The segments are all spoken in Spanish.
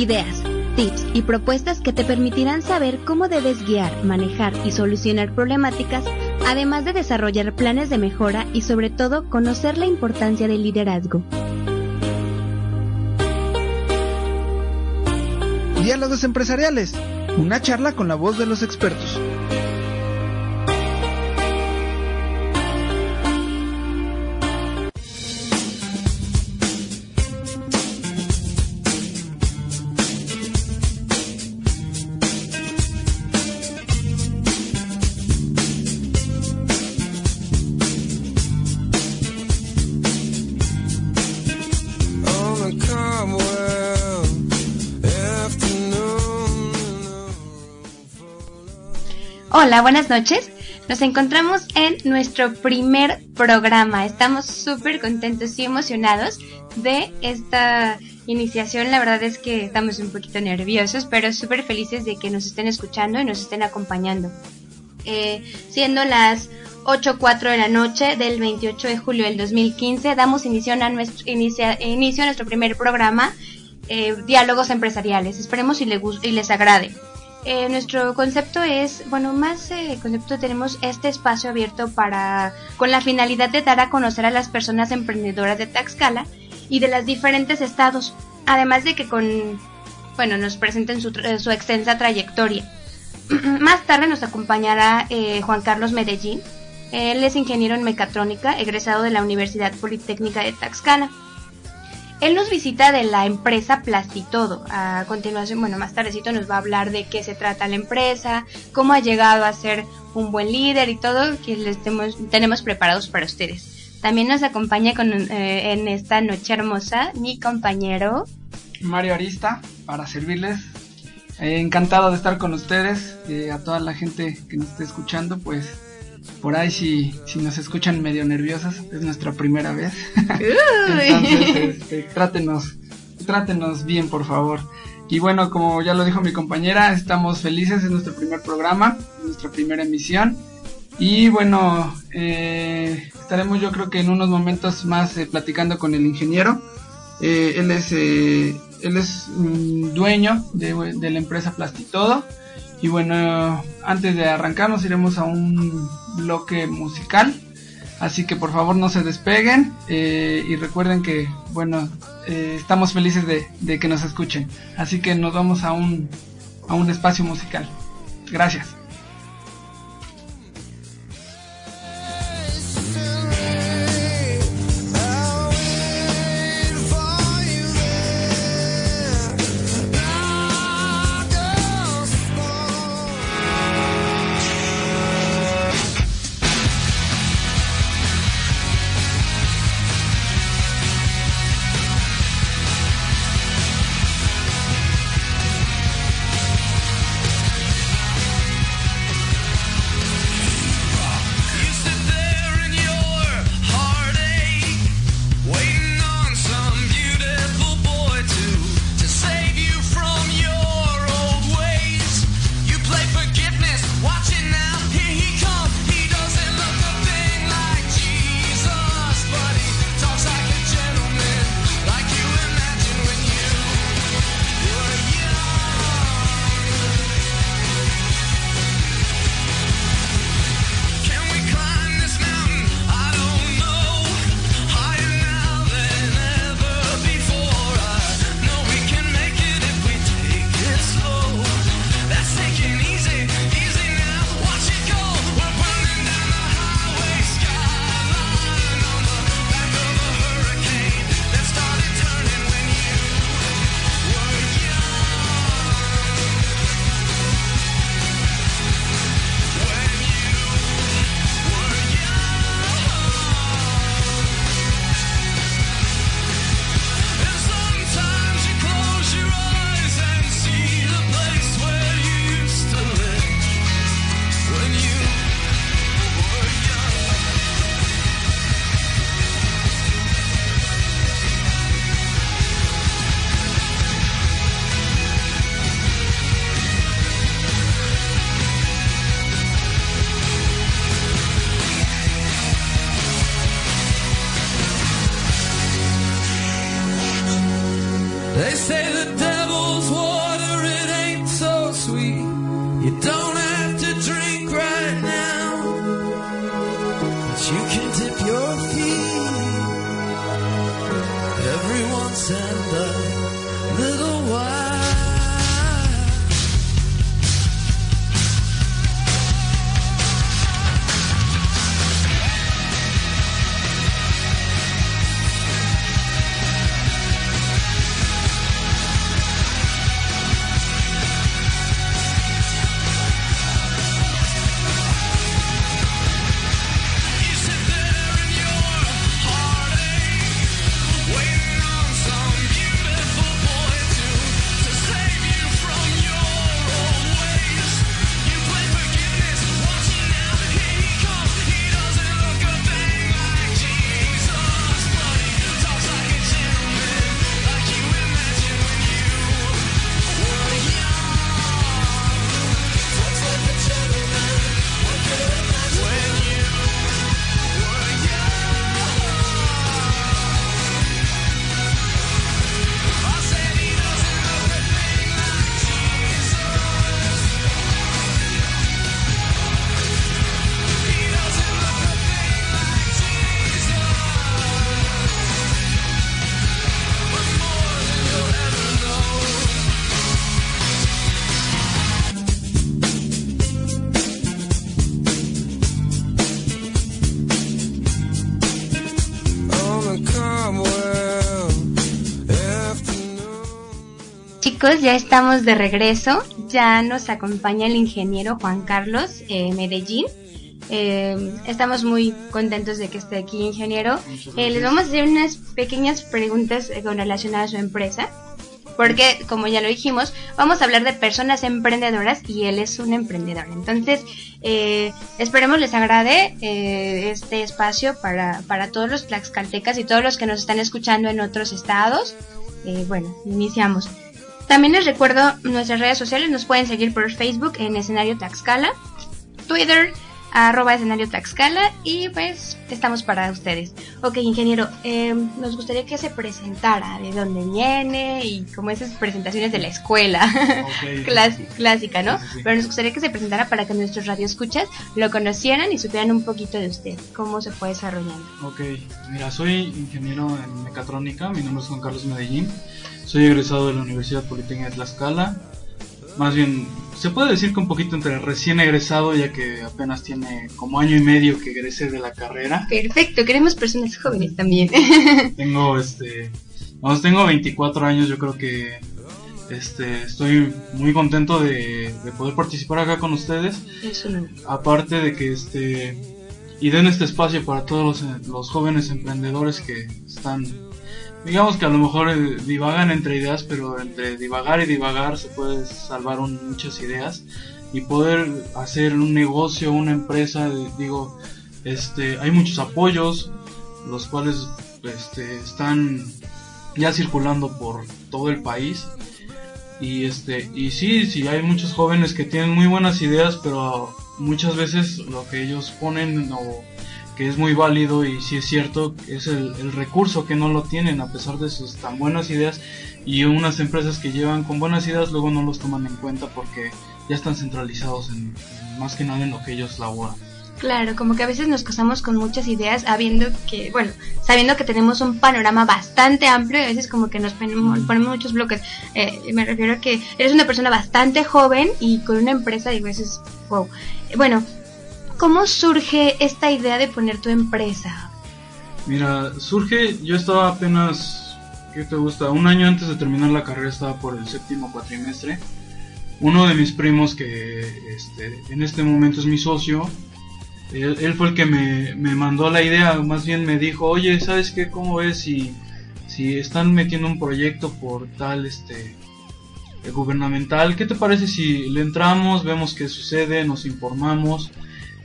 Ideas, tips y propuestas que te permitirán saber cómo debes guiar, manejar y solucionar problemáticas, además de desarrollar planes de mejora y sobre todo conocer la importancia del liderazgo. Diálogos empresariales, una charla con la voz de los expertos. Hola, buenas noches. Nos encontramos en nuestro primer programa. Estamos súper contentos y emocionados de esta iniciación. La verdad es que estamos un poquito nerviosos, pero súper felices de que nos estén escuchando y nos estén acompañando. Eh, siendo las 8.04 de la noche del 28 de julio del 2015, damos inicio a nuestro, inicio a nuestro primer programa, eh, Diálogos Empresariales. Esperemos y, le, y les agrade. Eh, nuestro concepto es, bueno, más eh, concepto tenemos este espacio abierto para, con la finalidad de dar a conocer a las personas emprendedoras de Taxcala y de los diferentes estados, además de que con, bueno, nos presenten su, extensa trayectoria. más tarde nos acompañará eh, Juan Carlos Medellín. Él es ingeniero en mecatrónica, egresado de la Universidad Politécnica de Taxcala. Él nos visita de la empresa Plastitodo. A continuación, bueno, más tardecito nos va a hablar de qué se trata la empresa, cómo ha llegado a ser un buen líder y todo que les tenemos, preparados para ustedes. También nos acompaña con, eh, en esta noche hermosa mi compañero Mario Arista para servirles. Eh, encantado de estar con ustedes, eh, a toda la gente que nos esté escuchando, pues por ahí si, si nos escuchan medio nerviosas, es nuestra primera vez. Entonces, este, trátenos, trátenos bien, por favor. Y bueno, como ya lo dijo mi compañera, estamos felices, es nuestro primer programa, nuestra primera emisión. Y bueno, eh, estaremos yo creo que en unos momentos más eh, platicando con el ingeniero. Eh, él es, él es dueño de, de la empresa Plastitodo. Y bueno, antes de arrancar nos iremos a un bloque musical. Así que por favor no se despeguen eh, y recuerden que, bueno, eh, estamos felices de, de, que nos escuchen. Así que nos vamos a un, a un espacio musical. Gracias. Ya estamos de regreso. Ya nos acompaña el ingeniero Juan Carlos eh, Medellín. Eh, estamos muy contentos de que esté aquí, ingeniero. Eh, les vamos a hacer unas pequeñas preguntas con relación a su empresa. Porque, como ya lo dijimos, vamos a hablar de personas emprendedoras y él es un emprendedor. Entonces, esperemos les agrade este espacio para, para todos los tlaxcaltecas y todos los que nos están escuchando en otros estados. bueno, iniciamos. También les recuerdo nuestras redes sociales, nos pueden seguir por Facebook en escenario Taxcala, Twitter arroba escenario Taxcala y pues estamos para ustedes. Ok, ingeniero, em, nos gustaría que se presentara de dónde viene y como esas presentaciones de la escuela clásica, ¿no? Pero nos gustaría que se presentara para que nuestros radioescuchas lo conocieran y supieran un poquito de usted, cómo se fue desarrollando. Ok, mira, soy ingeniero en mecatrónica, mi nombre es Juan Carlos Medellín. Soy egresado de la Universidad Politécnica de Tlaxcala. Más bien, se puede decir que un poquito entre recién egresado, ya que apenas tiene como año y medio que egresé de la carrera. Perfecto, queremos personas jóvenes también. tengo este. Vamos, tengo 24 años, yo creo que este, estoy muy contento de, poder participar acá con ustedes. Aparte de que este y den este espacio para todos los, los jóvenes emprendedores que están digamos que a lo mejor eh, divagan entre ideas, pero entre divagar y divagar se puede salvar muchas ideas y poder hacer un negocio, una empresa, digo, este, hay muchos apoyos, los cuales este, están ya circulando por todo el país y este y sí sí hay muchos jóvenes que tienen muy buenas ideas pero muchas veces lo que ellos ponen o que es muy válido y si es cierto, es el, recurso que no lo tienen a pesar de sus tan buenas ideas y unas empresas que llevan con buenas ideas luego no los toman en cuenta porque ya están centralizados en, más que nada en lo que ellos laboran. Claro, como que a veces nos casamos con muchas ideas, habiendo que, bueno, sabiendo que tenemos un panorama bastante amplio, a veces como que nos ponemos, muchos bloques. Eh, me refiero a que eres una persona bastante joven y con una empresa, y a veces, wow. Bueno, ¿Cómo surge esta idea de poner tu empresa? Mira, surge, yo estaba apenas, ¿qué te gusta? Un año antes de terminar la carrera estaba por el séptimo cuatrimestre. Uno de mis primos que este, en este momento es mi socio, él, fue el que me, mandó la idea, más bien me dijo, oye, ¿sabes qué? ¿Cómo ves si, si están metiendo un proyecto por tal este gubernamental? ¿Qué te parece si le entramos, vemos qué sucede, nos informamos?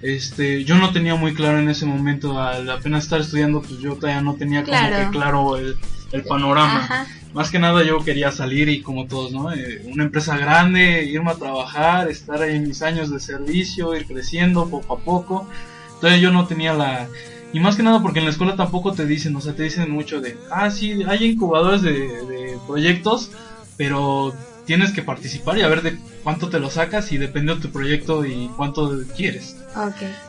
Este, yo no tenía muy claro en ese momento, al apenas estar estudiando, pues yo todavía no tenía como que claro el, panorama. Más que nada yo quería salir y como todos, ¿no? Eh, una empresa grande, irme a trabajar, estar ahí en mis años de servicio, ir creciendo poco a poco. Entonces yo no tenía la... Y más que nada porque en la escuela tampoco te dicen, o sea, te dicen mucho de, ah, sí, hay incubadores de, de proyectos, pero tienes que participar y a ver de cuánto te lo sacas y depende de tu proyecto y cuánto quieres.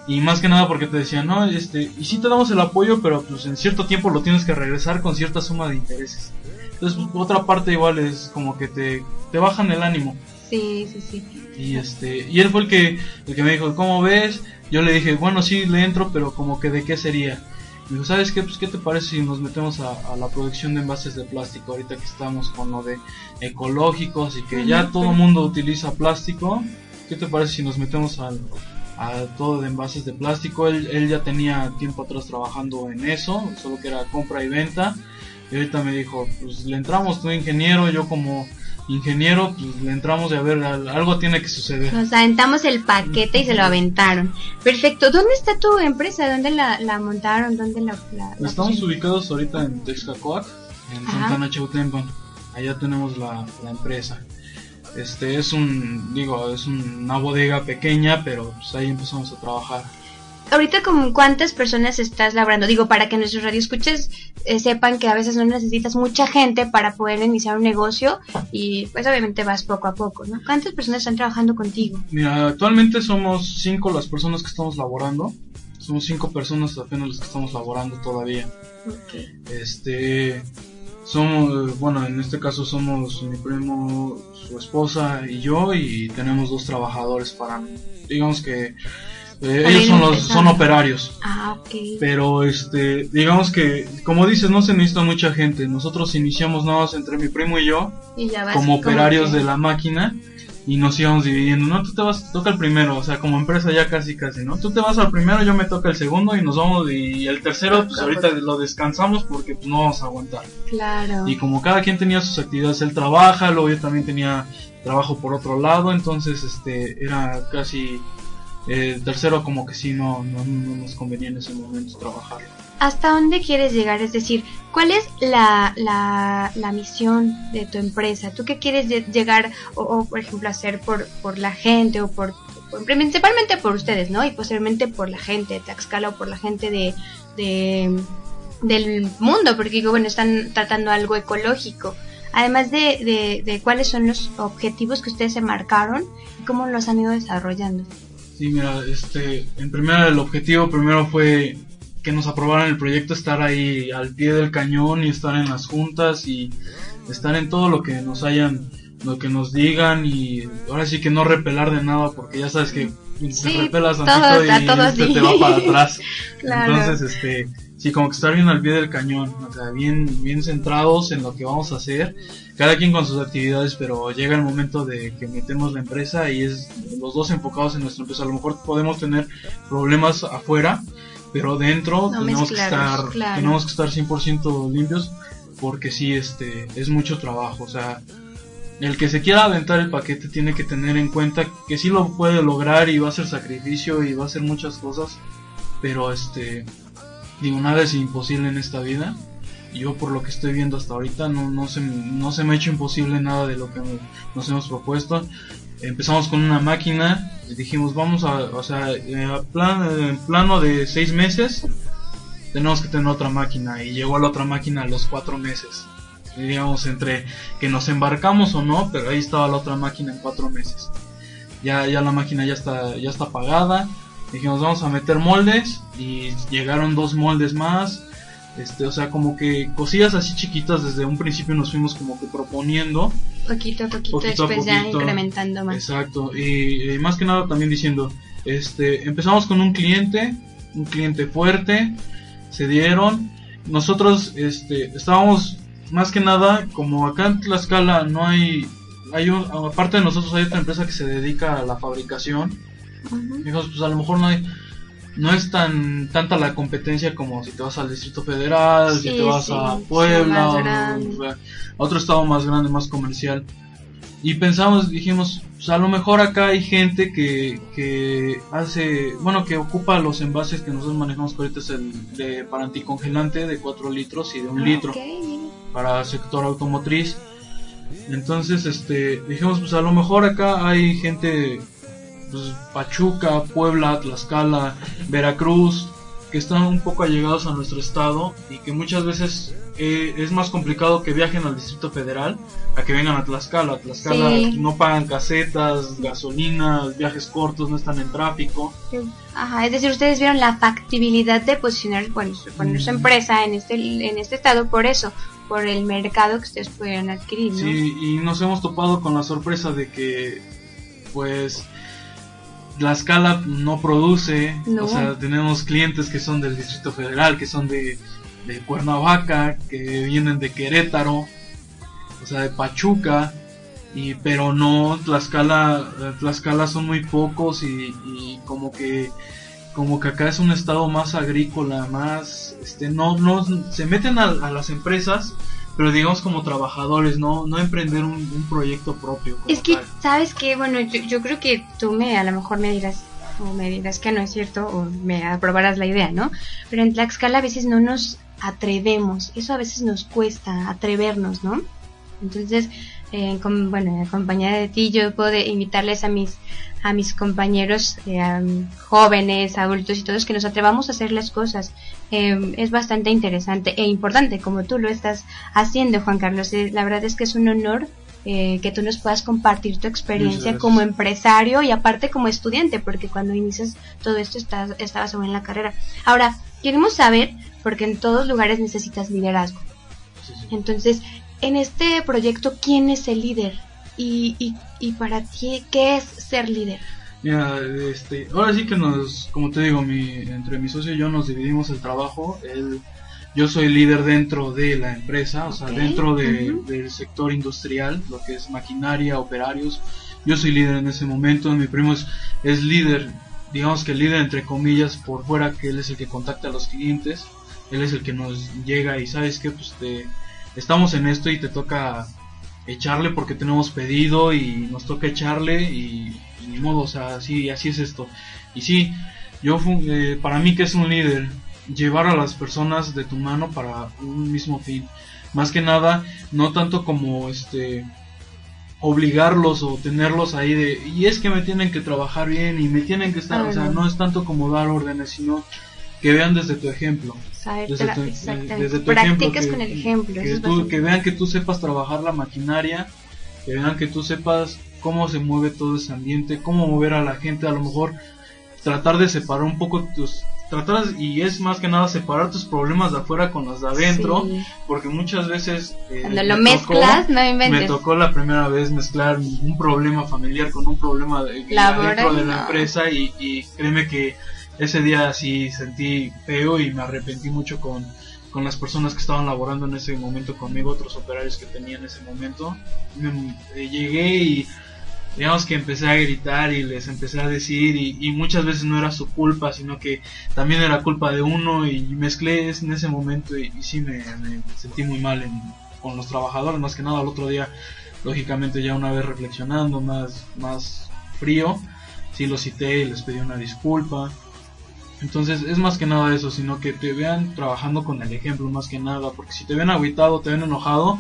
Y más que nada porque te decían, no, este, y sí te damos el apoyo, pero pues en cierto tiempo lo tienes que regresar con cierta suma de intereses. Entonces, pues, otra parte igual es como que te, te bajan el ánimo. Sí, sí, sí. Y este, y él fue el que, el que me dijo, ¿cómo ves? Yo le dije, bueno, sí, le entro, pero como que de qué sería. Me dijo, ¿sabes qué? Pues, ¿qué te parece si nos metemos a, a la producción de envases de plástico? Ahorita que estamos con lo de ecológicos y que ya todo el mundo utiliza plástico, ¿qué te parece si nos metemos al, a todo de envases de plástico? Él, él ya tenía tiempo atrás trabajando en eso, solo que era compra y venta. Y ahorita me dijo, pues le entramos, tú ingeniero, yo como ingeniero, pues le entramos y a ver, al- algo tiene que suceder. Nos aventamos el paquete y se lo aventaron. Perfecto. ¿Dónde está tu empresa? ¿Dónde la, la montaron? ¿Dónde la, la- la Estamos pusieron? ubicados ahorita en Texcacoac, en Ajá. Santana Chautempan. Allá tenemos la, la empresa. Este es un, digo, es una bodega pequeña, pero pues ahí empezamos a trabajar. Ahorita, ¿con cuántas personas estás labrando? Digo, para que nuestros radioescuches eh, sepan que a veces no necesitas mucha gente para poder iniciar un negocio y pues obviamente vas poco a poco, ¿no? ¿Cuántas personas están trabajando contigo? Mira, actualmente somos cinco las personas que estamos laborando. Somos cinco personas apenas las que estamos laborando todavía. Este, somos, bueno, en este caso somos mi primo, su esposa y yo y tenemos dos trabajadores para, digamos que eh, ellos son los, son operarios. Ah, ok. Pero este, digamos que, como dices, no se necesita mucha gente. Nosotros iniciamos nada más entre mi primo y yo, Y ya vas como operarios que- de la máquina, y nos íbamos dividiendo. No, tú te vas, te toca el primero, o sea, como empresa ya casi casi, ¿no? Tú te vas al primero, yo me toca el segundo, y nos vamos, y el tercero, pues ahorita lo descansamos porque pues, no vamos a aguantar. Claro. Y como cada quien tenía sus actividades, él trabaja, luego yo también tenía trabajo por otro lado, entonces este era casi eh, el tercero como que sí no, no, no nos convenía en ese momento trabajar. ¿Hasta dónde quieres llegar? Es decir, ¿cuál es la, la, la misión de tu empresa? ¿Tú qué quieres lle- llegar o, por ejemplo, hacer por, por la gente o por, principalmente por ustedes, ¿no? Y posteriormente por la gente de Tlaxcala o por la gente de, de del mundo, porque bueno, están tratando algo ecológico. Además de, de, de cuáles son los objetivos que ustedes se marcaron y cómo los han ido desarrollando. Sí, mira, este, en primera el objetivo primero fue que nos aprobaran el proyecto, estar ahí al pie del cañón y estar en las juntas y estar en todo lo que nos hayan, lo que nos digan y ahora sí que no repelar de nada porque ya sabes que Sí, te repelas tantito y este sí. te va para atrás. Claro. Entonces, este, sí, como que estar bien al pie del cañón, o sea, bien, bien centrados en lo que vamos a hacer, cada quien con sus actividades, pero llega el momento de que metemos la empresa y es los dos enfocados en nuestra empresa. A lo mejor podemos tener problemas afuera, pero dentro No tenemos que estar, claro. tenemos que estar 100% limpios, porque sí, este, es mucho trabajo, o sea, el que se quiera aventar el paquete tiene que tener en cuenta que sí lo puede lograr y va a ser sacrificio y va a hacer muchas cosas, pero este, digo, nada es imposible en esta vida. Yo por lo que estoy viendo hasta ahorita no, no, se, no se me ha hecho imposible nada de lo que nos hemos propuesto. Empezamos con una máquina dijimos vamos a, o sea, a plan, en plano de seis meses tenemos que tener otra máquina y llegó la otra máquina a los cuatro meses. Digamos entre que nos embarcamos o no, pero ahí estaba la otra máquina en cuatro meses. Ya, ya la máquina ya está, ya está pagada. Dijimos vamos a meter moldes y llegaron dos moldes más. Este, o sea, como que cosillas así chiquitas desde un principio nos fuimos como que proponiendo. Poquito a poquito, Poquito a después ya incrementando más. Exacto, y, y más que nada también diciendo, este, empezamos con un cliente, un cliente fuerte, se dieron, nosotros, este, estábamos más que nada, como acá en Tlaxcala no hay, hay un, aparte de nosotros hay otra empresa que se dedica a la fabricación, Ujú. dijimos, pues a lo mejor no hay, no es tan tanta la competencia como si te vas al Distrito Federal, si te vas sí, a Puebla, o- a otro estado más grande, más comercial. Y pensamos, dijimos, pues a lo mejor acá hay gente que, que hace, bueno, que ocupa los envases que nosotros manejamos, que ahorita es el de, para anticongelante de 4 litros y de 1 litro Ok, mira. para sector automotriz. Entonces, este, dijimos, pues a lo mejor acá hay gente, pues Pachuca, Puebla, Tlaxcala, Veracruz, que están un poco allegados a nuestro estado y que muchas veces eh, es más complicado que viajen al Distrito Federal a que vengan a Tlaxcala. Tlaxcala Sí. no pagan casetas, gasolina, viajes cortos, no están en tráfico. Ajá, es decir, ustedes vieron la factibilidad de posicionar, bueno, su- poner su empresa en este, en este estado por eso, por el mercado que ustedes pudieran adquirir, ¿no? Sí, y nos hemos topado con la sorpresa de que, pues, la escala no produce, No. o sea, tenemos clientes que son del Distrito Federal, que son de, de Cuernavaca, que vienen de Querétaro, o sea, de Pachuca, y pero no, Tlaxcala, eh, Tlaxcala son muy pocos y, y como que como que acá es un estado más agrícola, más, este, no, no, se meten a, a las empresas, pero digamos como trabajadores, no, no emprender un, un proyecto propio. Es que, tal. ¿sabes qué? Bueno, yo, yo creo que tú me, a lo mejor me dirás, o me dirás que no es cierto, o me aprobarás la idea, ¿no? Pero en Tlaxcala a veces no nos atrevemos, eso a veces nos cuesta atrevernos, ¿no? Entonces, eh, con- bueno, en compañía de ti, yo puedo de- invitarles a mis, a mis compañeros eh, jóvenes, adultos y todos que nos atrevamos a hacer las cosas. Eh, es bastante interesante e importante, como tú lo estás haciendo, Juan Carlos. Eh, la verdad es que es un honor eh, que tú nos puedas compartir tu experiencia como empresario y aparte como estudiante, porque cuando inicias todo esto estás, estabas aún en la carrera. Ahora, queremos saber, porque en todos lugares necesitas liderazgo. Sí, sí. Entonces, en este proyecto, ¿quién es el líder? Y, y, y para ti, ¿qué es ser líder? Mira, este, ahora sí que nos, como te digo, mi, entre mi socio y yo nos dividimos el trabajo. Él, yo soy líder dentro de la empresa, o sea, dentro de- del sector industrial, lo que es maquinaria, operarios. Yo soy líder en ese momento, mi primo es, es líder, digamos que líder entre comillas por fuera, que él es el que contacta a los clientes, él es el que nos llega y sabes que pues te, estamos en esto y te toca echarle porque tenemos pedido y nos toca echarle y, y ni modo, o sea, así, así es esto. Y sí, yo eh, para mí que es un líder, llevar a las personas de tu mano para un mismo fin. Más que nada, no tanto como este obligarlos o tenerlos ahí de y es que me tienen que trabajar bien y me tienen que estar, Ah, o sea, no es tanto como dar órdenes, sino que vean desde tu ejemplo. Saber Desde tu, exactamente. desde tu ejemplo, con que- el ejemplo. que, tú- que vean que tú sepas trabajar la maquinaria, que vean que tú sepas cómo se mueve todo ese ambiente, cómo mover a la gente, a lo mejor tratar de separar un poco tus tratar y es más que nada separar tus problemas de afuera con los de adentro, Sí. porque muchas veces eh, Cuando me lo tocó- mezclas, no me inventes. tocó la primera vez mezclar un problema familiar con un problema de, Laboral, dentro de la no. empresa y, y créeme que ese día sí sentí feo y me arrepentí mucho con, con las personas que estaban laborando en ese momento conmigo, otros operarios que tenía en ese momento. Me- eh, llegué y digamos que empecé a gritar y les empecé a decir y, muchas veces no era su culpa, sino que también era culpa de uno y mezclé en ese momento y, sí me, sentí muy mal en- con los trabajadores, más que nada al otro día, lógicamente ya una vez reflexionando más, más frío, sí los cité y les pedí una disculpa. Entonces es más que nada eso, sino que te vean trabajando con el ejemplo más que nada, porque si te ven agüitado, te ven enojado,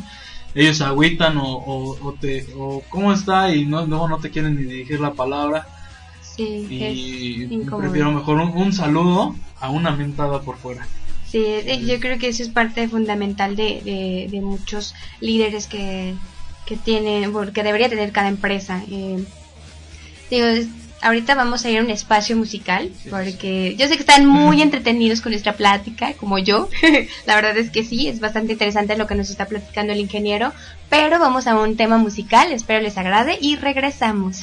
ellos agüitan o, o, o te o cómo está y no, luego no te quieren ni dirigir la palabra Sí, y es prefiero mejor un, un saludo a una mentada por fuera. Sí, eh, yo creo que eso es parte fundamental de, de, de muchos líderes que, que tienen, que debería tener cada empresa. Eh, digo, ahorita vamos a ir a un espacio musical, Sí. porque yo sé que están muy entretenidos con nuestra plática, como yo. La verdad es que sí, es bastante interesante lo que nos está platicando el ingeniero, pero vamos a un tema musical, espero les agrade y regresamos.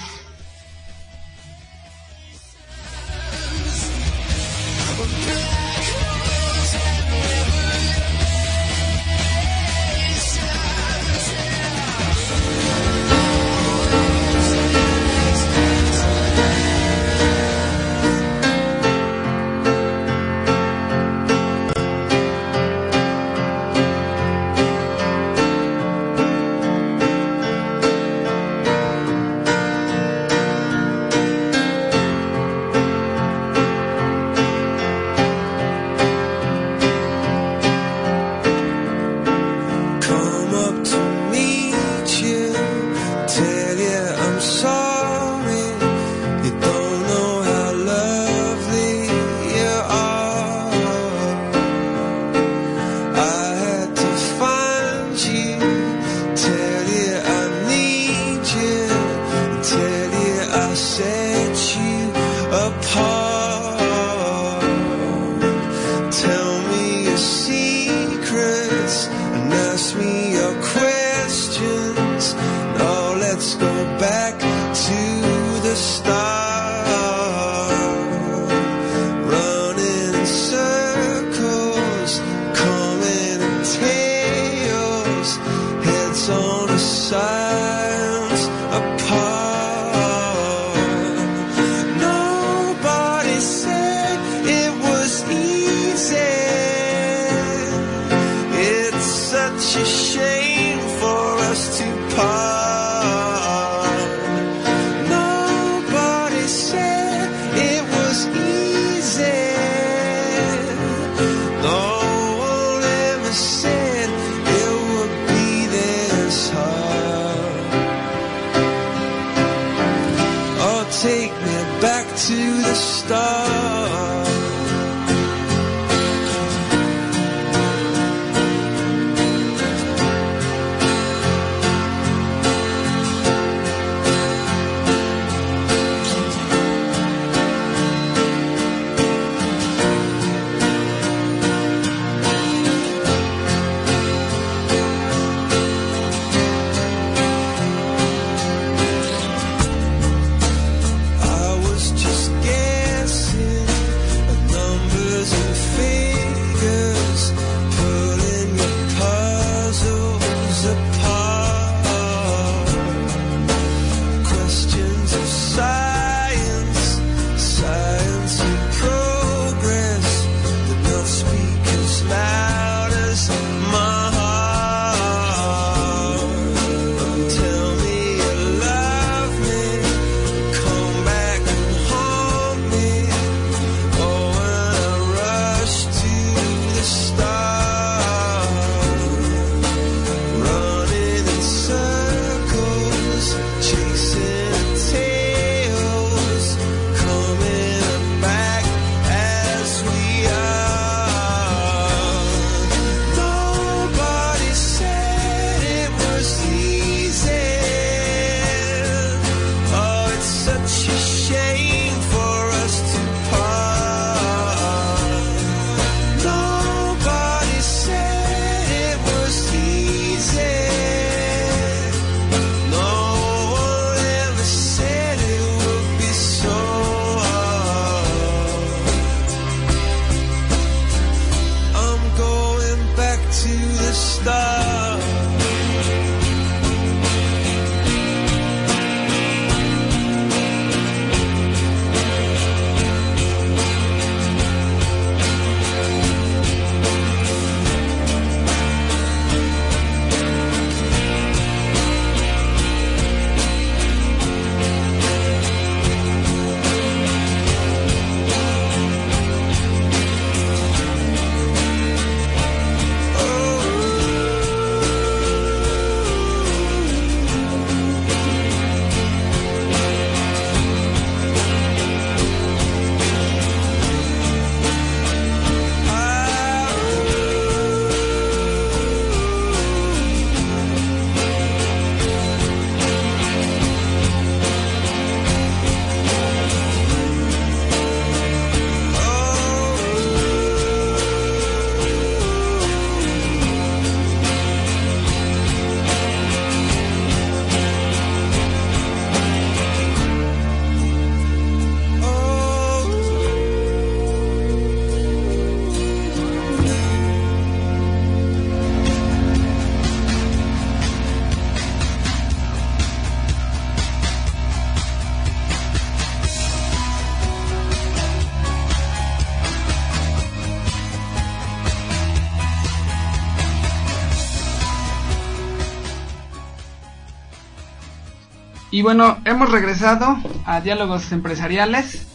Y bueno, hemos regresado a Diálogos Empresariales.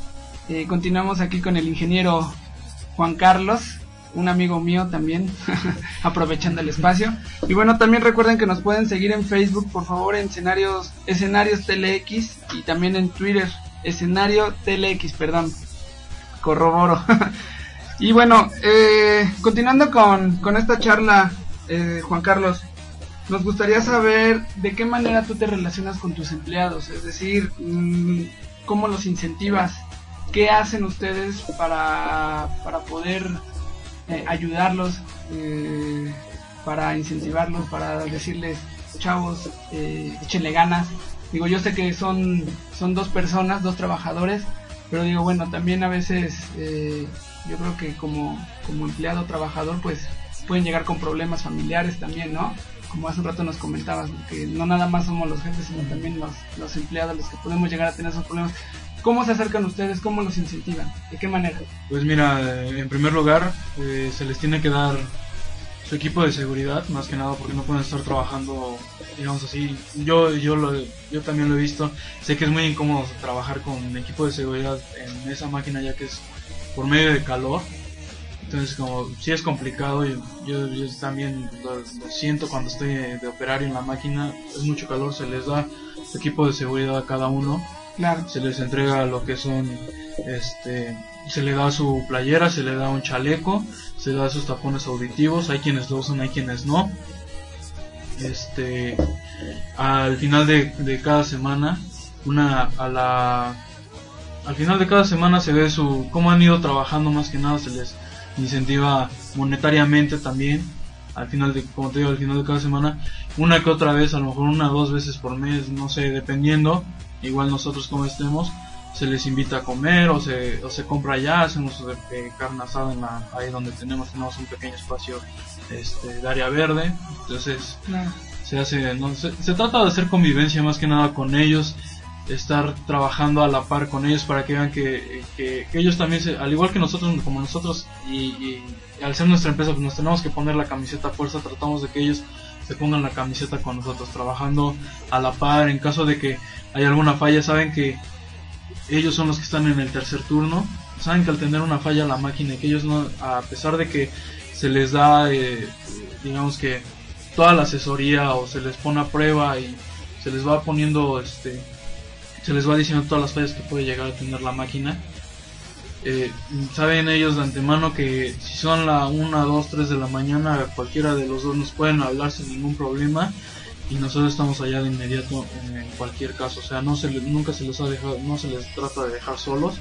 Eh, continuamos aquí con el ingeniero Juan Carlos, un amigo mío también, aprovechando el espacio. Y bueno, también recuerden que nos pueden seguir en Facebook, por favor, en escenarios, escenarios TLX y también en Twitter, escenario TLX, perdón, corroboro. y bueno, eh, continuando con, con, esta charla, eh, Juan Carlos, nos gustaría saber de qué manera tú te relacionas con tus empleados, es decir, mm, cómo los incentivas, qué hacen ustedes para, para poder eh, ayudarlos, eh, para incentivarlos, para decirles, chavos, eh, échenle ganas. Digo, yo sé que son, son dos personas, dos trabajadores, pero digo, bueno, también a veces eh, yo creo que como, como empleado trabajador, pues pueden llegar con problemas familiares también, ¿no? Como hace un rato nos comentabas, que no nada más somos los jefes, sino también los, los empleados los que podemos llegar a tener esos problemas. ¿Cómo se acercan ustedes? ¿Cómo los incentivan? ¿De qué manera? Pues mira, eh, en primer lugar, eh, se les tiene que dar su equipo de seguridad, más que nada porque no pueden estar trabajando, digamos así. Yo, yo, lo, yo también lo he visto. Sé que es muy incómodo trabajar con equipo de seguridad en esa máquina ya que es por medio de calor. Entonces, como sí es complicado, yo, yo, yo también lo, lo siento cuando estoy de operario en la máquina, es mucho calor, se les da su equipo de seguridad a cada uno Claro. se les entrega lo que son este se le da su playera se le da un chaleco se le da sus tapones auditivos hay quienes lo usan hay quienes no este al final de, de cada semana una a la al final de cada semana se ve su cómo han ido trabajando más que nada se les incentiva monetariamente también al final de como te digo al final de cada semana una que otra vez a lo mejor una o dos veces por mes no sé dependiendo igual nosotros como estemos se les invita a comer o se, o se compra ya hacemos eh, carne asada en la, ahí donde tenemos tenemos un pequeño espacio este de área verde entonces se hace no se, se trata de hacer convivencia más que nada con ellos estar trabajando a la par con ellos para que vean que, que, ellos también se- al igual que nosotros como nosotros y, y al ser nuestra empresa pues nos tenemos que poner la camiseta a fuerza tratamos de que ellos se pongan la camiseta con nosotros trabajando a la par en caso de que hay alguna falla saben que ellos son los que están en el tercer turno saben que al tener una falla la máquina que ellos no a pesar de que se les da eh, digamos que toda la asesoría o se les pone a prueba y se les va poniendo este se les va diciendo todas las fallas que puede llegar a tener la máquina. Eh, saben ellos de antemano que si son la 1, 2, 3 de la mañana cualquiera de los dos nos pueden hablar sin ningún problema y nosotros estamos allá de inmediato en, cualquier caso. O sea no se nunca se les ha dejado no se les trata de dejar solos.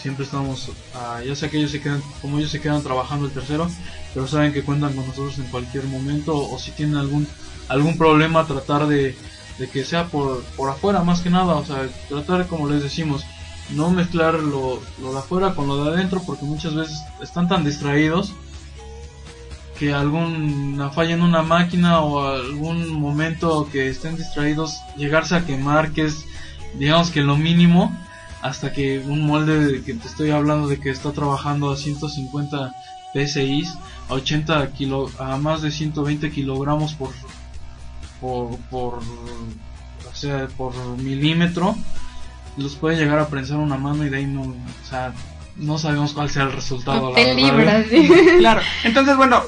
Siempre estamos ah, ya sea que ellos se quedan como ellos se quedan trabajando el tercero pero saben que cuentan con nosotros en cualquier momento o si tienen algún algún problema tratar de, de que sea por, por afuera más que nada o sea tratar como les decimos no mezclar lo, lo de afuera con lo de adentro porque muchas veces están tan distraídos que alguna falla en una máquina o algún momento que estén distraídos llegarse a quemar que es digamos que lo mínimo hasta que un molde de que te estoy hablando de que está trabajando a 150 PSI a 80 kilo a más de 120 kilogramos por por por o sea por milímetro los puede llegar a prensar una mano y de ahí no o sea no sabemos cuál sea el resultado la Te verdad, libras, ¿eh? sí. Claro, entonces bueno,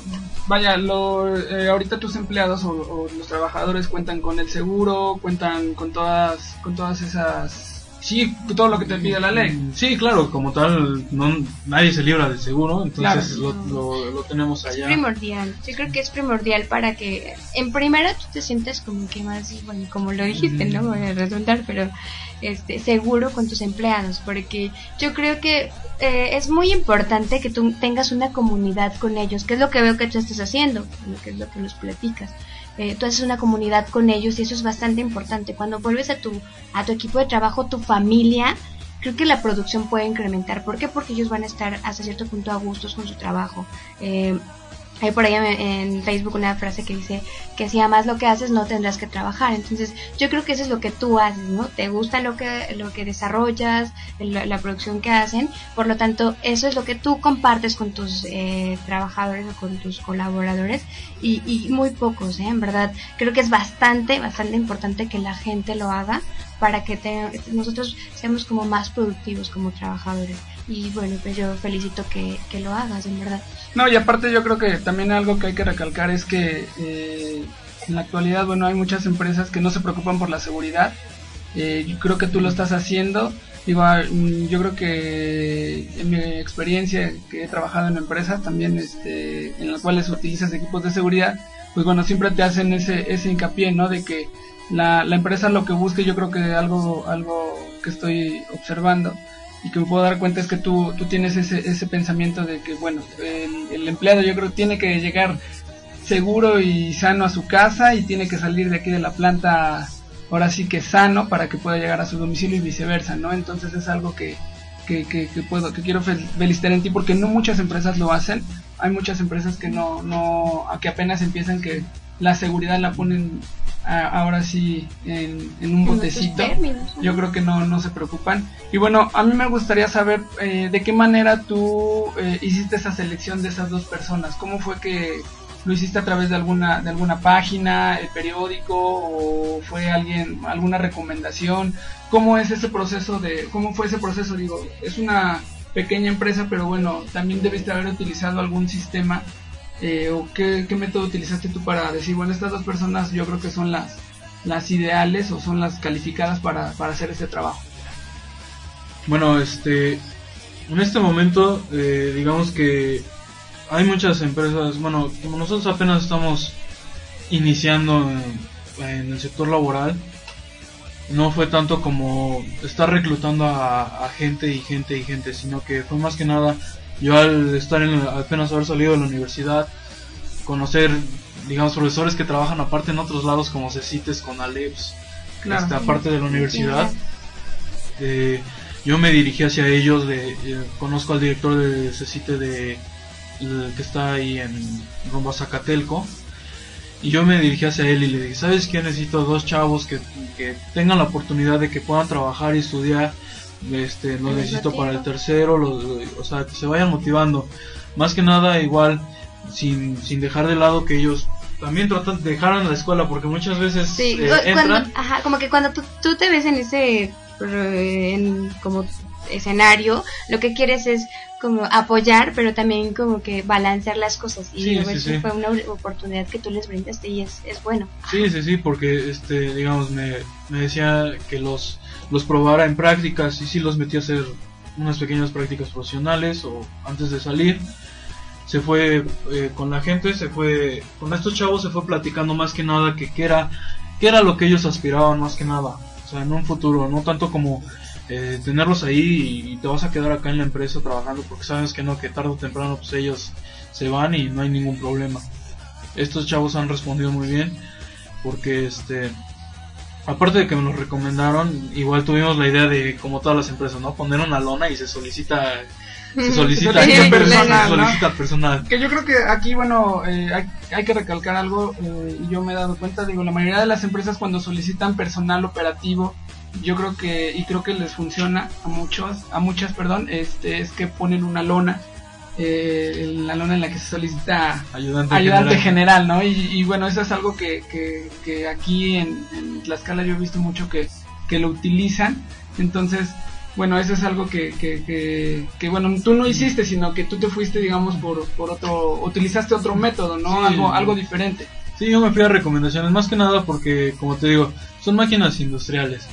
vaya, lo, eh, ahorita tus empleados o, o los trabajadores cuentan con el seguro, cuentan con todas, con todas esas, sí, todo lo que te pide la ley. Sí, claro, como tal, no, nadie se libra del seguro, entonces Claro. lo, lo, lo tenemos Es allá. primordial. Yo creo que es primordial para que en primera tú te sientas como que más, bueno, como lo dijiste, no voy a redundar, pero este seguro con tus empleados, porque yo creo que eh, es muy importante que tú tengas una comunidad con ellos, que es lo que veo que tú estás haciendo, lo que es lo que nos platicas. Eh, tú haces una comunidad con ellos y eso es bastante importante. Cuando vuelves a tu a tu equipo de trabajo, tu familia, creo que la producción puede incrementar. ¿Por qué? Porque ellos van a estar hasta cierto punto a gustos con su trabajo. Eh, hay por ahí en, Facebook una frase que dice que si amas lo que haces no tendrás que trabajar. Entonces yo creo que eso es lo que tú haces, ¿no? Te gusta lo que, lo que desarrollas, la, la producción que hacen. Por lo tanto, eso es lo que tú compartes con tus eh, trabajadores o con tus colaboradores. Y, y muy pocos, ¿eh? En verdad, creo que es bastante, bastante importante que la gente lo haga para que te- nosotros seamos como más productivos como trabajadores. Y bueno, pues yo felicito que, que lo hagas, en verdad. No, y aparte yo creo que también algo que hay que recalcar es que eh, en la actualidad, bueno, hay muchas empresas que no se preocupan por la seguridad. Eh, creo que tú lo estás haciendo. Igual, mm, yo creo que en mi experiencia que he trabajado en empresas también, este, en las cuales utilizas equipos de seguridad, pues bueno, siempre te hacen ese, ese hincapié, ¿no? De que la, la empresa lo que busque, yo creo que algo, algo que estoy observando y que me puedo dar cuenta es que tú, tú tienes ese, ese pensamiento de que, bueno, el, empleado yo creo tiene que llegar seguro y sano a su casa y tiene que salir de aquí de la planta ahora sí que sano para que pueda llegar a su domicilio y viceversa, ¿no? Entonces es algo que, que, que, que puedo, que quiero fel- felicitar en ti porque no muchas empresas lo hacen. Hay muchas empresas que no, no, que apenas empiezan que la seguridad la ponen a- ahora sí en, en un botecito. Yo creo que no, no se preocupan. Y bueno, a mí me gustaría saber eh, de qué manera tú eh, hiciste esa selección de esas dos personas. ¿Cómo fue que lo hiciste a través de alguna de alguna página, el periódico o fue alguien alguna recomendación? ¿Cómo es ese proceso de cómo fue ese proceso? Digo, es una pequeña empresa, pero bueno, también debiste haber utilizado algún sistema eh, o qué, método utilizaste tú para decir, bueno, estas dos personas yo creo que son las las ideales o son las calificadas para, para hacer este trabajo. Bueno, este, en este momento, eh, digamos que hay muchas empresas, bueno, como nosotros apenas estamos iniciando en, el sector laboral, no fue tanto como estar reclutando a gente y gente y gente, sino que fue más que nada yo al estar en apenas haber salido de la universidad, conocer, digamos, profesores que trabajan aparte en otros lados como CECITES con ALEPS, Claro. este, aparte de la universidad. Eh, yo me dirigí hacia ellos, de, eh, conozco al director de CECITE de, que está ahí en rumbo a Zacatelco, y yo me dirigí hacia él y le dije, ¿sabes qué? Necesito dos chavos que, que tengan la oportunidad de que puedan trabajar y estudiar, este, los Al necesito para el tercero, los, o sea, que se vayan motivando. Más que nada, igual, sin, sin dejar de lado que ellos también tratan de dejar la escuela, porque muchas veces Sí, eh, cu- cuando, ajá, como que cuando tú, tú te ves en ese en como escenario, lo que quieres es como apoyar, pero también como que balancear las cosas y sí. fue una oportunidad que tú les brindaste y es, es bueno. Sí, sí, sí, porque este, digamos, me, me decía que los, los probara en prácticas y sí los metí a hacer unas pequeñas prácticas profesionales o antes de salir. Se fue eh, con la gente, se fue con estos chavos, se fue platicando más que nada que qué era, qué era lo que ellos aspiraban más que nada. O sea, en un futuro, no tanto como eh, tenerlos ahí y te vas a quedar acá en la empresa trabajando porque sabes que no, que tarde o temprano pues ellos se van y no hay ningún problema. Estos chavos han respondido muy bien porque este aparte de que me los recomendaron, igual tuvimos la idea de como todas las empresas, ¿no? Poner una lona y se solicita se solicita, ¿no? solicita personal. Que yo creo que aquí, bueno, eh, hay, hay que recalcar algo, eh, y yo me he dado cuenta, digo, la mayoría de las empresas cuando solicitan personal operativo, yo creo que, y creo que les funciona a muchos, a muchas, perdón, este, es que ponen una lona, eh, la lona en la que se solicita Ayudante, ayudante general. general, ¿no? Y, y bueno, eso es algo que, que, que aquí en, en Tlaxcala yo he visto mucho que, que lo utilizan. Entonces, bueno, eso es algo que, que, que, que, bueno, tú no hiciste, sino que tú te fuiste, digamos, por, por otro, utilizaste otro método, ¿no? Sí. Algo, algo diferente. Sí, yo me fui a recomendaciones, más que nada porque, como te digo, son máquinas industriales.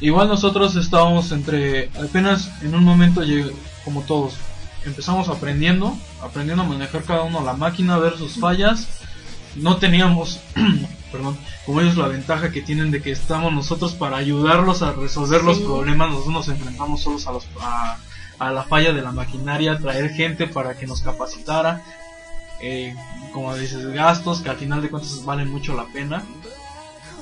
Igual nosotros estábamos entre, apenas en un momento, como todos, empezamos aprendiendo, aprendiendo a manejar cada uno la máquina, ver sus fallas. No teníamos, perdón, como ellos la ventaja que tienen de que estamos nosotros para ayudarlos a resolver los problemas. Nosotros nos enfrentamos solos a, los, a, a la falla de la maquinaria, traer gente para que nos capacitara. Eh, como dices, gastos que al final de cuentas valen mucho la pena.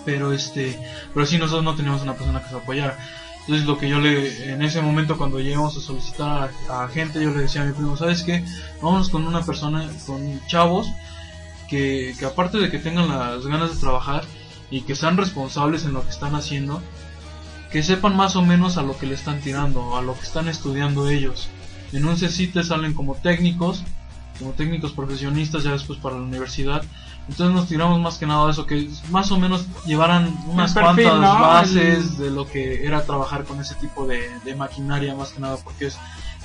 Pero este, pero sí nosotros no teníamos una persona que se apoyara. Entonces lo que yo le, en ese momento cuando llegamos a solicitar a, gente, yo le decía a mi primo, ¿sabes qué? Vámonos con una persona, con chavos, que, que aparte de que tengan las ganas de trabajar y que sean responsables en lo que están haciendo, que sepan más o menos a lo que le están tirando, a lo que están estudiando ellos. En un CECITE salen como técnicos, como técnicos profesionistas ya después para la universidad. Entonces nos tiramos más que nada a eso, que más o menos llevaran unas perfil, cuantas ¿no? bases El- de lo que era trabajar con ese tipo de, de maquinaria, más que nada porque es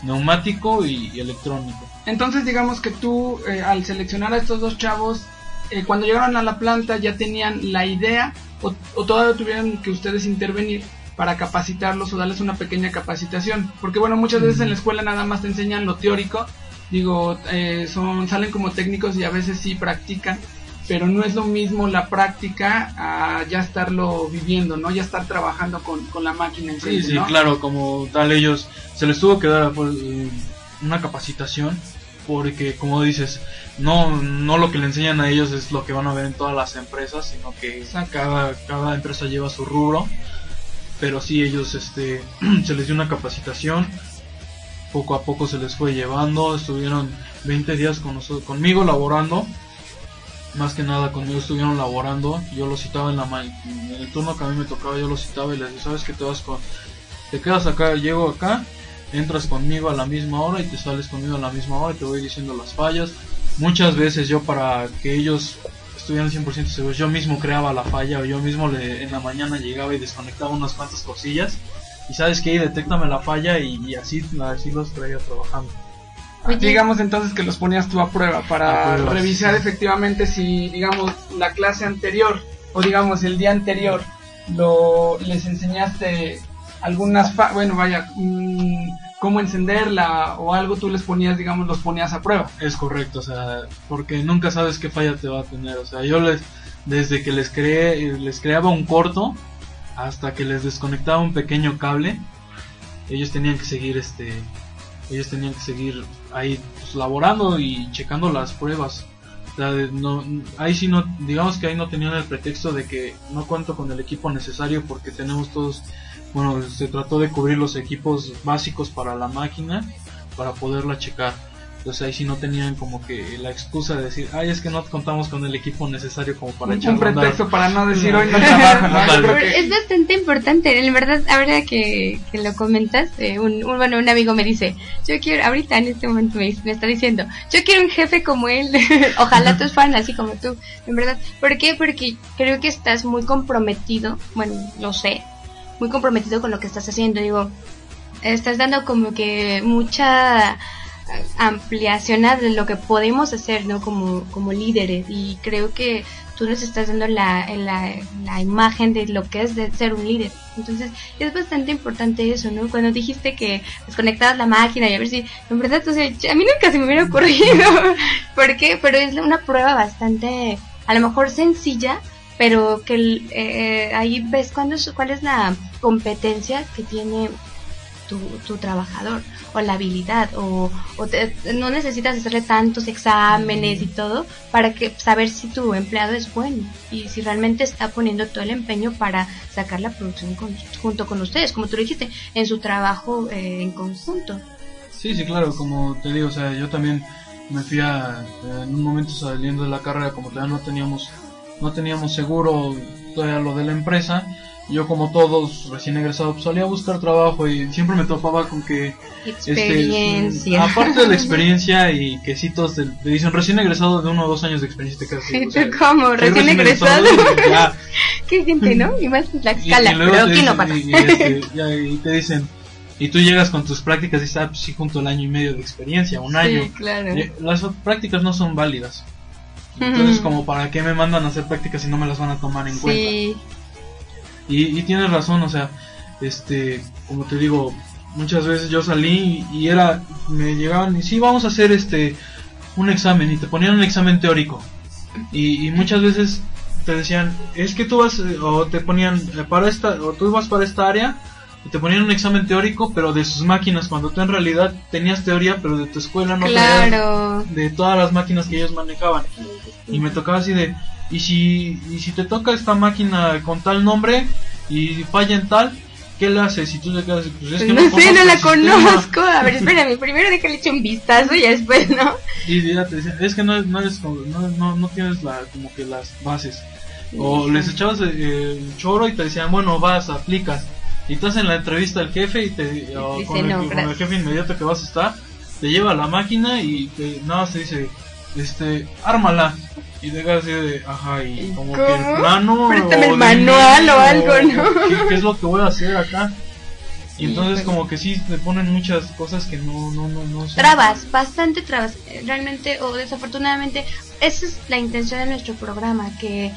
neumático y, y electrónico. Entonces, digamos que tú, eh, al seleccionar a estos dos chavos, eh, cuando llegaron a la planta ya tenían la idea o, o todavía tuvieron que ustedes intervenir para capacitarlos o darles una pequeña capacitación. Porque bueno, muchas veces en la escuela nada más te enseñan lo teórico, digo, eh, son, salen como técnicos y a veces sí practican, pero no es lo mismo la práctica a ya estarlo viviendo, ¿no? Ya estar trabajando con, con la máquina en Sí, sí, claro, como tal ellos se les tuvo que dar pues, una capacitación porque como dices, no, no lo que le enseñan a ellos es lo que van a ver en todas las empresas, sino que cada, cada empresa lleva su rubro, pero sí ellos este, se les dio una capacitación, poco a poco se les fue llevando, estuvieron 20 días con nosotros, conmigo laborando, más que nada conmigo estuvieron laborando, yo los citaba en la ma- en el turno que a mí me tocaba, yo los citaba y les decía, sabes que te vas con, te quedas acá, llego acá, entras conmigo a la misma hora y te sales conmigo a la misma hora y te voy diciendo las fallas. Muchas veces yo para que ellos estuvieran 100% seguros, yo mismo creaba la falla o yo mismo le, en la mañana llegaba y desconectaba unas cuantas cosillas y sabes que detéctame la falla y, y así, así los traía trabajando. Oye. Digamos entonces que los ponías tú a prueba para A revisar efectivamente si, digamos, la clase anterior o digamos el día anterior lo les enseñaste algunas, fa- bueno, vaya, mm, cómo encenderla o algo, tú les ponías, digamos, los ponías a prueba. Es correcto, o sea, porque nunca sabes qué falla te va a tener. O sea, yo les, desde que les creé, les creaba un corto hasta que les desconectaba un pequeño cable, ellos tenían que seguir este, ellos tenían que seguir ahí pues, laborando y checando las pruebas. Ahí sí no, digamos que ahí no tenían el pretexto de que no cuento con el equipo necesario porque tenemos todos, bueno, se trató de cubrir los equipos básicos para la máquina para poderla checar. Entonces ahí sí no tenían como que la excusa de decir, ay, es que no contamos con el equipo necesario como para Un, echar un a andar". pretexto para no decir hoy no trabajo, ¿no? Vale. Es bastante importante, en verdad, ahora que, que lo comentas, eh, un, un- bueno, un amigo me dice, yo quiero, ahorita en este momento me, me está diciendo, yo quiero un jefe como él, ojalá todos fueran así como tú, en verdad. ¿Por qué? Porque creo que estás muy comprometido, bueno, lo sé, muy comprometido con lo que estás haciendo, digo, estás dando como que mucha eh, ampliación a de lo que podemos hacer, ¿no? Como, como líderes. Y creo que tú nos estás dando la, la, imagen de lo que es de ser un líder. Entonces, es bastante importante eso, ¿no? Cuando dijiste que desconectabas la máquina y a ver si, en verdad, a mí nunca se me hubiera ocurrido. ¿Por qué? Pero es una prueba bastante, a lo mejor sencilla, pero que eh, ahí ves cuándo cuál es la competencia que tiene tu, tu trabajador o la habilidad o, o te- no necesitas hacerle tantos exámenes y todo para que saber si tu empleado es bueno y si realmente está poniendo todo el empeño para sacar la producción con- junto con ustedes como tú lo dijiste en su trabajo eh, en conjunto. Sí, sí, claro, como te digo, o sea, yo también me fui a, en un momento saliendo de la carrera, como todavía no teníamos, no teníamos seguro todavía lo de la empresa, yo como todos recién egresados pues, salía a buscar trabajo y siempre me topaba con que este, experiencia mm, aparte de la experiencia y quesitos te, te dicen recién egresado de uno o dos años de experiencia te ¿Y o sea, tú cómo? ¿Recién egresado? y qué gente no y más la y- escala y luego pero aquí no pasa y- y, este, ya, y te dicen y tú llegas con tus prácticas y dices, ah, pues sí, junto al año y medio de experiencia, un año. sí claro Eh, Las prácticas no son válidas. Entonces, como para qué me mandan a hacer prácticas si no me las van a tomar en cuenta. Y, y tienes razón, o sea, este, como te digo, muchas veces yo salí y, y era, me llegaban y sí, vamos a hacer este, un examen y te ponían un examen teórico. Y, y muchas veces te decían, es que tú vas, eh, o te ponían eh, para esta, o tú vas para esta área y te ponían un examen teórico, pero de sus máquinas, cuando tú en realidad tenías teoría, pero de tu escuela no claro de todas las máquinas que ellos manejaban. Y me tocaba así de, y si, y si te toca esta máquina con tal nombre y falla en tal, ¿qué le haces? Y tú te quedas, pues es que no, sé, no la sistema". conozco. A ver, espérame, primero déjale echar un vistazo y después, ¿no? Y ya te decían, es que no, no eres como- no, no, no tienes la, como que las bases. O les echabas eh, el choro y te decían, bueno, vas, aplicas. Y estás en la entrevista al jefe y te, o dice, con, el, "No, con el gracias". jefe inmediato que vas a estar, te lleva a la máquina y te, te dice, este, ármala. Y te así de, ajá, y como que el ¿Cómo? plano. Préstame el manual o algo, ¿no? ¿qué, qué es lo que voy a hacer acá? Y Sí, entonces pero- como que sí te ponen muchas cosas que no, no, no, no son- Trabas, bastante trabas. Realmente, o desafortunadamente, esa es la intención de nuestro programa, que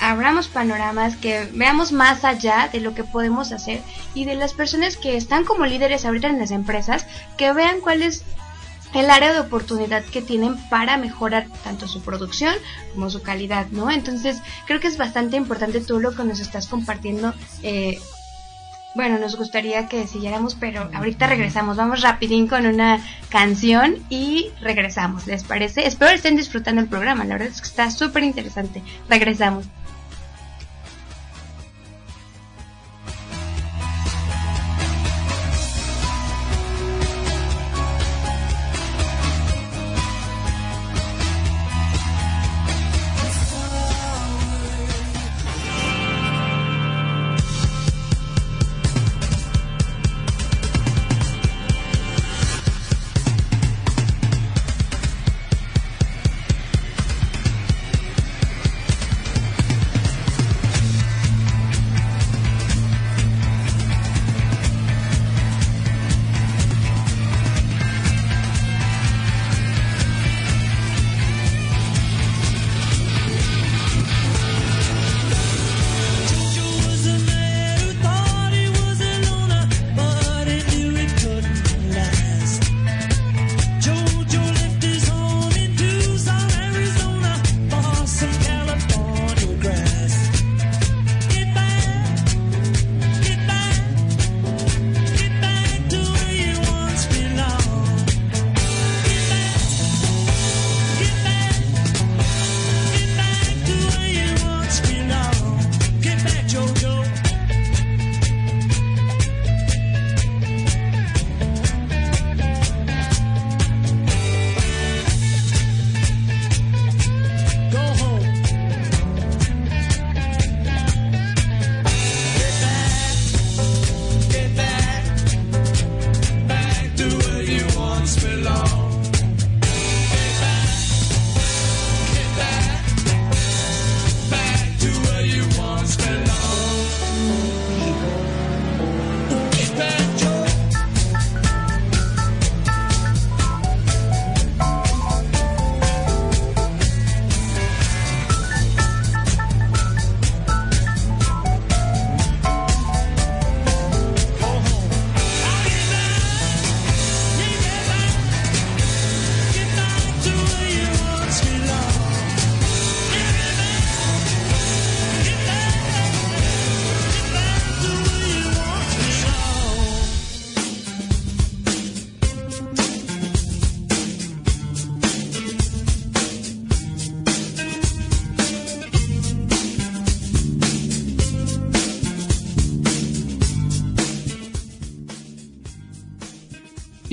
abramos panoramas, que veamos más allá de lo que podemos hacer y de las personas que están como líderes ahorita en las empresas, que vean cuál es el área de oportunidad que tienen para mejorar tanto su producción como su calidad, ¿no? Entonces, creo que es bastante importante todo lo que nos estás compartiendo. eh, bueno, nos gustaría que siguiéramos, pero ahorita regresamos. Vamos rapidín con una canción y regresamos, ¿les parece? Espero estén disfrutando el programa, la verdad es que está súper interesante. Regresamos.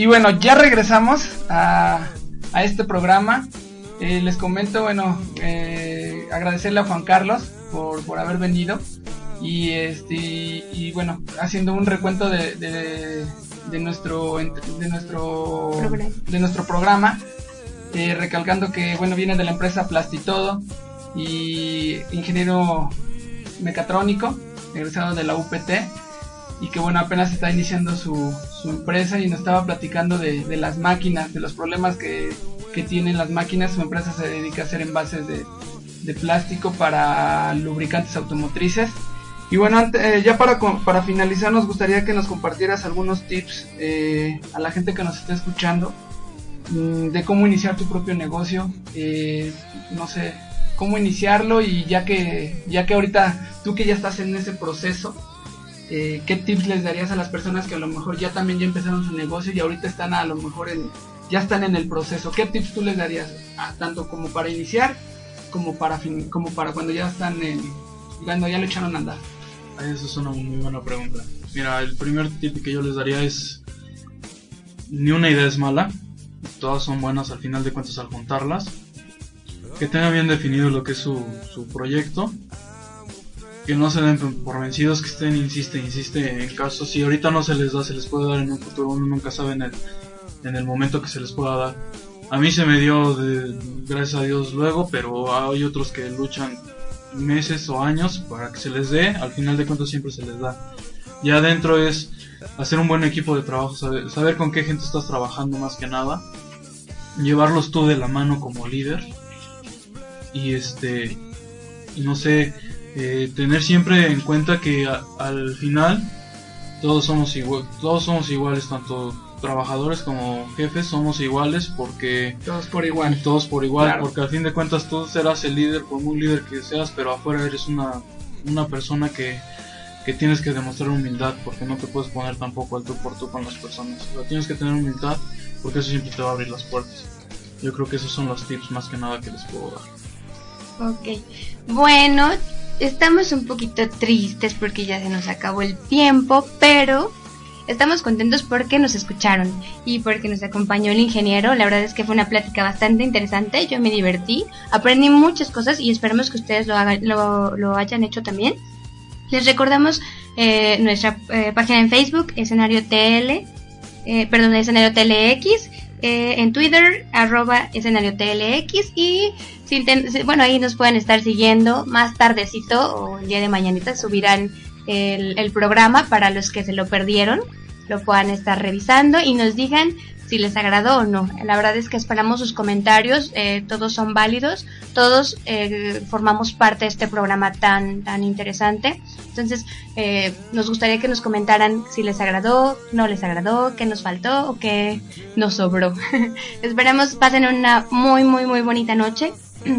Y bueno, ya regresamos a, a este programa. Eh, les comento, bueno, eh, agradecerle a Juan Carlos por, por haber venido. Y este y bueno, haciendo un recuento de, de, de nuestro de nuestro Programa. de nuestro programa, eh, recalcando que bueno viene de la empresa Plastitodo y ingeniero mecatrónico, egresado de la UPT y que bueno apenas está iniciando su, empresa y nos estaba platicando de, las máquinas, de los problemas que, que tienen las máquinas. Su empresa se dedica a hacer envases de, plástico para lubricantes automotrices. Y bueno, eh, ya para, para finalizar nos gustaría que nos compartieras algunos tips eh, a la gente que nos esté escuchando mm, de cómo iniciar tu propio negocio, eh, no sé, cómo iniciarlo y ya que, ya que ahorita tú que ya estás en ese proceso, eh, ¿qué tips les darías a las personas que a lo mejor ya también ya empezaron su negocio y ahorita están a lo mejor en, ya están en el proceso? ¿Qué tips tú les darías, tanto como para iniciar como para fin- como para cuando ya están en, cuando ya lo echaron a andar? Esa es una muy buena pregunta. Mira, el primer tip que yo les daría es ni una idea es mala, todas son buenas al final de cuentas al juntarlas. Que tengan bien definido lo que es su, su proyecto. Que no se den por vencidos, que estén, insiste, insiste en caso. Si ahorita no se les da, se les puede dar en un futuro. Uno nunca sabe en el, en el momento que se les pueda dar. A mí se me dio, de, gracias a Dios, luego, pero hay otros que luchan meses o años para que se les dé, al final de cuentas siempre se les da. Ya adentro es hacer un buen equipo de trabajo, saber, saber con qué gente estás trabajando más que nada, llevarlos tú de la mano como líder y este, no sé, eh, tener siempre en cuenta que a- al final todos somos igual, todos somos iguales, tanto trabajadores como jefes somos iguales porque Todos por igual. todos por igual, Claro. porque al fin de cuentas tú serás el líder, por muy líder que seas, pero afuera eres una, una persona que, que tienes que demostrar humildad porque no te puedes poner tampoco al tú por tú con las personas. Tienes que tener humildad porque eso siempre te va a abrir las puertas. Yo creo que esos son los tips más que nada que les puedo dar. Ok. Bueno, estamos un poquito tristes porque ya se nos acabó el tiempo, pero estamos contentos porque nos escucharon y porque nos acompañó el ingeniero. La verdad es que fue una plática bastante interesante. Yo me divertí, aprendí muchas cosas y esperemos que ustedes lo, hagan, lo, lo hayan hecho también. Les recordamos eh, nuestra eh, página en Facebook, escenario TL, eh, perdón, escenario TLX, eh, en Twitter, arroba escenario TLX y si bueno, ahí nos pueden estar siguiendo. Más tardecito o el día de mañanita subirán el, el programa para los que se lo perdieron, lo puedan estar revisando y nos digan si les agradó o no. La verdad es que esperamos sus comentarios, eh, todos son válidos, todos eh, formamos parte de este programa tan, tan interesante. Entonces, eh, nos gustaría que nos comentaran si les agradó, no les agradó, qué nos faltó o qué nos sobró. Esperamos pasen una muy, muy, muy bonita noche.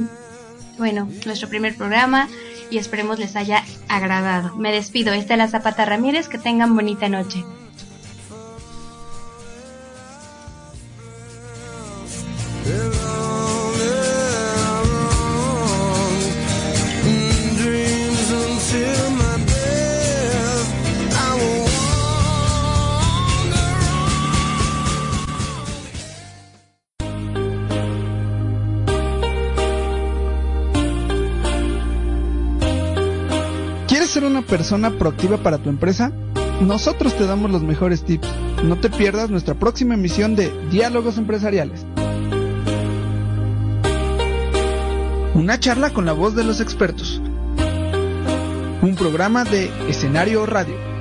bueno, nuestro primer programa y esperemos les haya agradado. Me despido, esta es la Zapata Ramírez, que tengan bonita noche. Ser una persona proactiva para tu empresa? Nosotros te damos los mejores tips. No te pierdas nuestra próxima emisión de Diálogos Empresariales. Una charla con la voz de los expertos. Un programa de escenario radio.